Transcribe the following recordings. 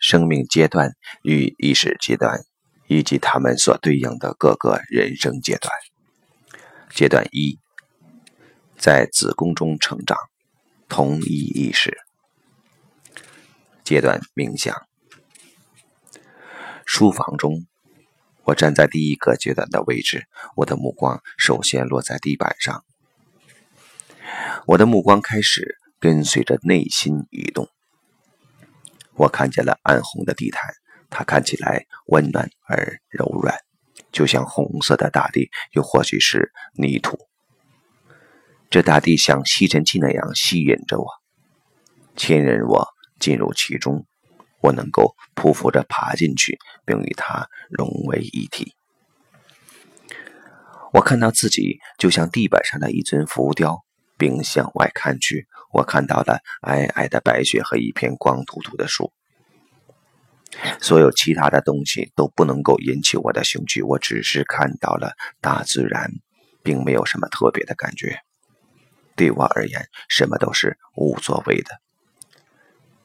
生命阶段与意识阶段，以及它们所对应的各个人生阶段。阶段一，在子宫中成长，同一意识。阶段冥想。书房中，我站在第一个阶段的位置，我的目光首先落在地板上。我的目光开始跟随着内心移动。我看见了暗红的地毯，它看起来温暖而柔软，就像红色的大地，又或许是泥土。这大地像吸尘器那样吸引着我，牵引我进入其中。我能够匍匐着爬进去，并与它融为一体。我看到自己就像地板上的一尊浮雕。并向外看去，我看到了皑皑的白雪和一片光秃秃的树。所有其他的东西都不能够引起我的兴趣。我只是看到了大自然，并没有什么特别的感觉。对我而言，什么都是无所谓的。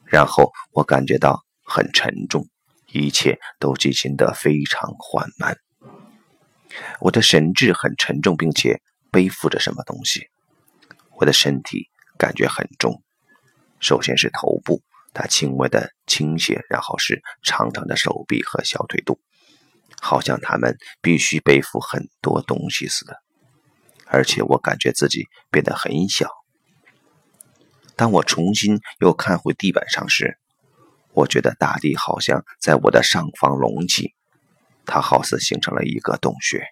然后我感觉到很沉重，一切都进行得非常缓慢。我的神志很沉重，并且背负着什么东西。我的身体感觉很重，首先是头部，它轻微的倾斜，然后是长长的手臂和小腿肚，好像他们必须背负很多东西似的。而且我感觉自己变得很小。当我重新又看回地板上时，我觉得大地好像在我的上方隆起，它好似形成了一个洞穴。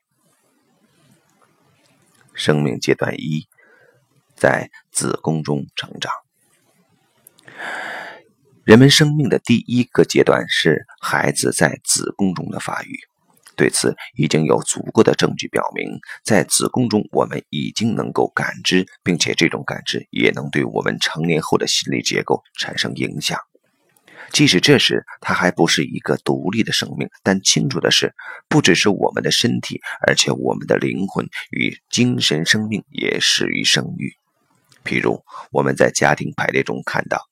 生命阶段一。在子宫中成长。人们生命的第一个阶段是孩子在子宫中的发育。对此，已经有足够的证据表明，在子宫中，我们已经能够感知，并且这种感知也能对我们成年后的心理结构产生影响。即使这时他还不是一个独立的生命，但清楚的是，不只是我们的身体，而且我们的灵魂与精神生命也始于生育。譬如我们在家庭排列中看到，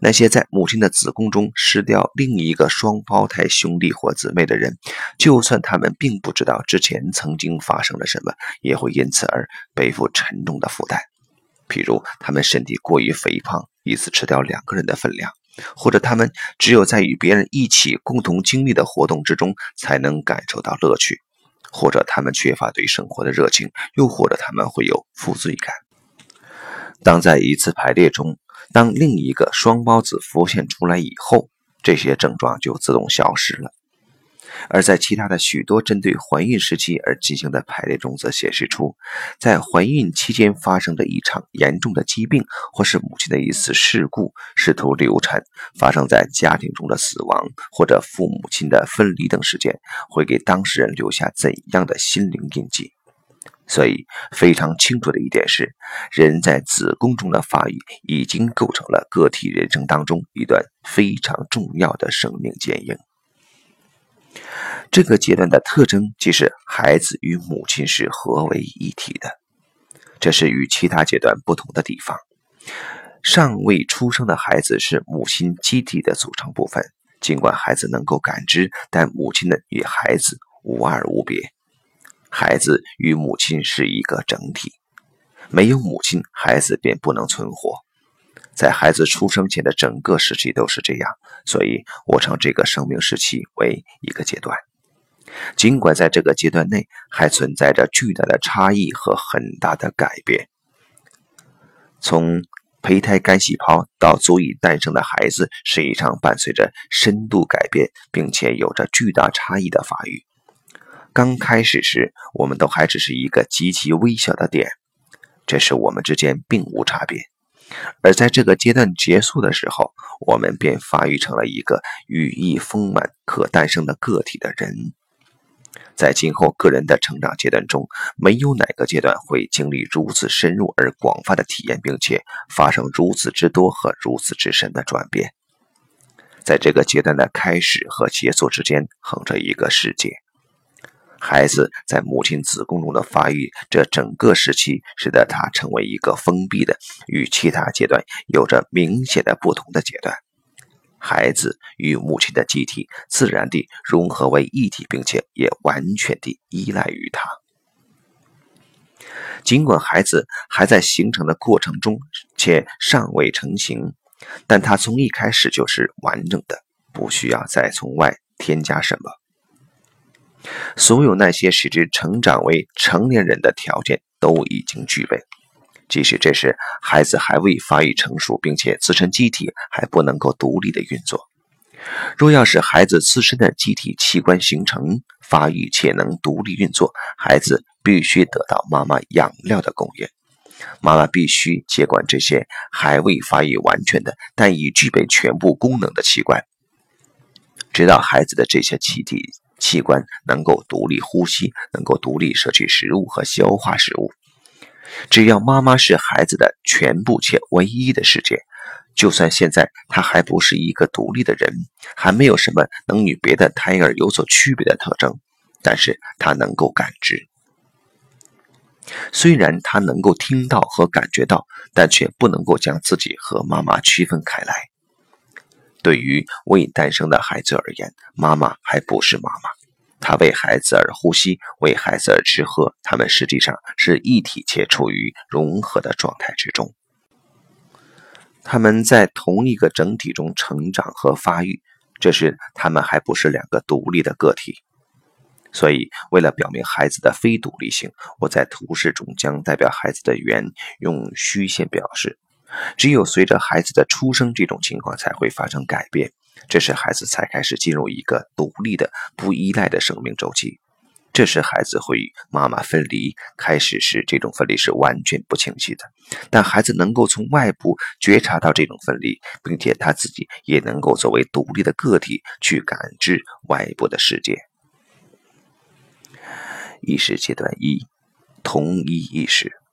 那些在母亲的子宫中失掉另一个双胞胎兄弟或姊妹的人，就算他们并不知道之前曾经发生了什么，也会因此而背负沉重的负担。譬如他们身体过于肥胖，一次吃掉两个人的分量；或者他们只有在与别人一起共同经历的活动之中才能感受到乐趣；或者他们缺乏对生活的热情；又或者他们会有负罪感。当在一次排列中，当另一个双胞子浮现出来以后，这些症状就自动消失了；而在其他的许多针对怀孕时期而进行的排列中，则显示出，在怀孕期间发生的一场严重的疾病，或是母亲的一次事故、试图流产、发生在家庭中的死亡，或者父母亲的分离等事件，会给当事人留下怎样的心灵印记。所以，非常清楚的一点是，人在子宫中的发育已经构成了个体人生当中一段非常重要的生命剪影。这个阶段的特征即是孩子与母亲是合为一体的，这是与其他阶段不同的地方。尚未出生的孩子是母亲机体的组成部分，尽管孩子能够感知，但母亲呢与孩子无二无别。孩子与母亲是一个整体，没有母亲，孩子便不能存活。在孩子出生前的整个时期都是这样，所以我称这个生命时期为一个阶段。尽管在这个阶段内还存在着巨大的差异和很大的改变，从胚胎干细胞到足以诞生的孩子，是一场伴随着深度改变并且有着巨大差异的发育。刚开始时，我们都还只是一个极其微小的点，这时我们之间并无差别；而在这个阶段结束的时候，我们便发育成了一个羽翼丰满、可诞生的个体的人。在今后个人的成长阶段中，没有哪个阶段会经历如此深入而广泛的体验，并且发生如此之多和如此之深的转变。在这个阶段的开始和结束之间，横着一个世界。孩子在母亲子宫中的发育，这整个时期使得他成为一个封闭的、与其他阶段有着明显的不同的阶段。孩子与母亲的机体自然地融合为一体，并且也完全地依赖于他。尽管孩子还在形成的过程中，且尚未成型，但他从一开始就是完整的，不需要再从外添加什么。所有那些使之成长为成年人的条件都已经具备。即使这时孩子还未发育成熟，并且自身机体还不能够独立的运作。若要使孩子自身的机体器官形成、发育且能独立运作，孩子必须得到妈妈养料的供应。妈妈必须接管这些还未发育完全的，但已具备全部功能的器官，直到孩子的这些气体器官能够独立呼吸，能够独立摄取食物和消化食物。只要妈妈是孩子的全部且唯一的世界，就算现在他还不是一个独立的人，还没有什么能与别的胎儿有所区别的特征，但是他能够感知。虽然他能够听到和感觉到，但却不能够将自己和妈妈区分开来。对于未诞生的孩子而言，妈妈还不是妈妈。他为孩子而呼吸，为孩子而吃喝，他们实际上是一体且处于融合的状态之中。他们在同一个整体中成长和发育，这是他们还不是两个独立的个体。所以，为了表明孩子的非独立性，我在图示中将代表孩子的圆用虚线表示。只有随着孩子的出生，这种情况才会发生改变。这时，孩子才开始进入一个独立的、不依赖的生命周期。这时，孩子会与妈妈分离。开始时，这种分离是完全不清晰的，但孩子能够从外部觉察到这种分离，并且他自己也能够作为独立的个体去感知外部的世界。意识阶段一：同一意识。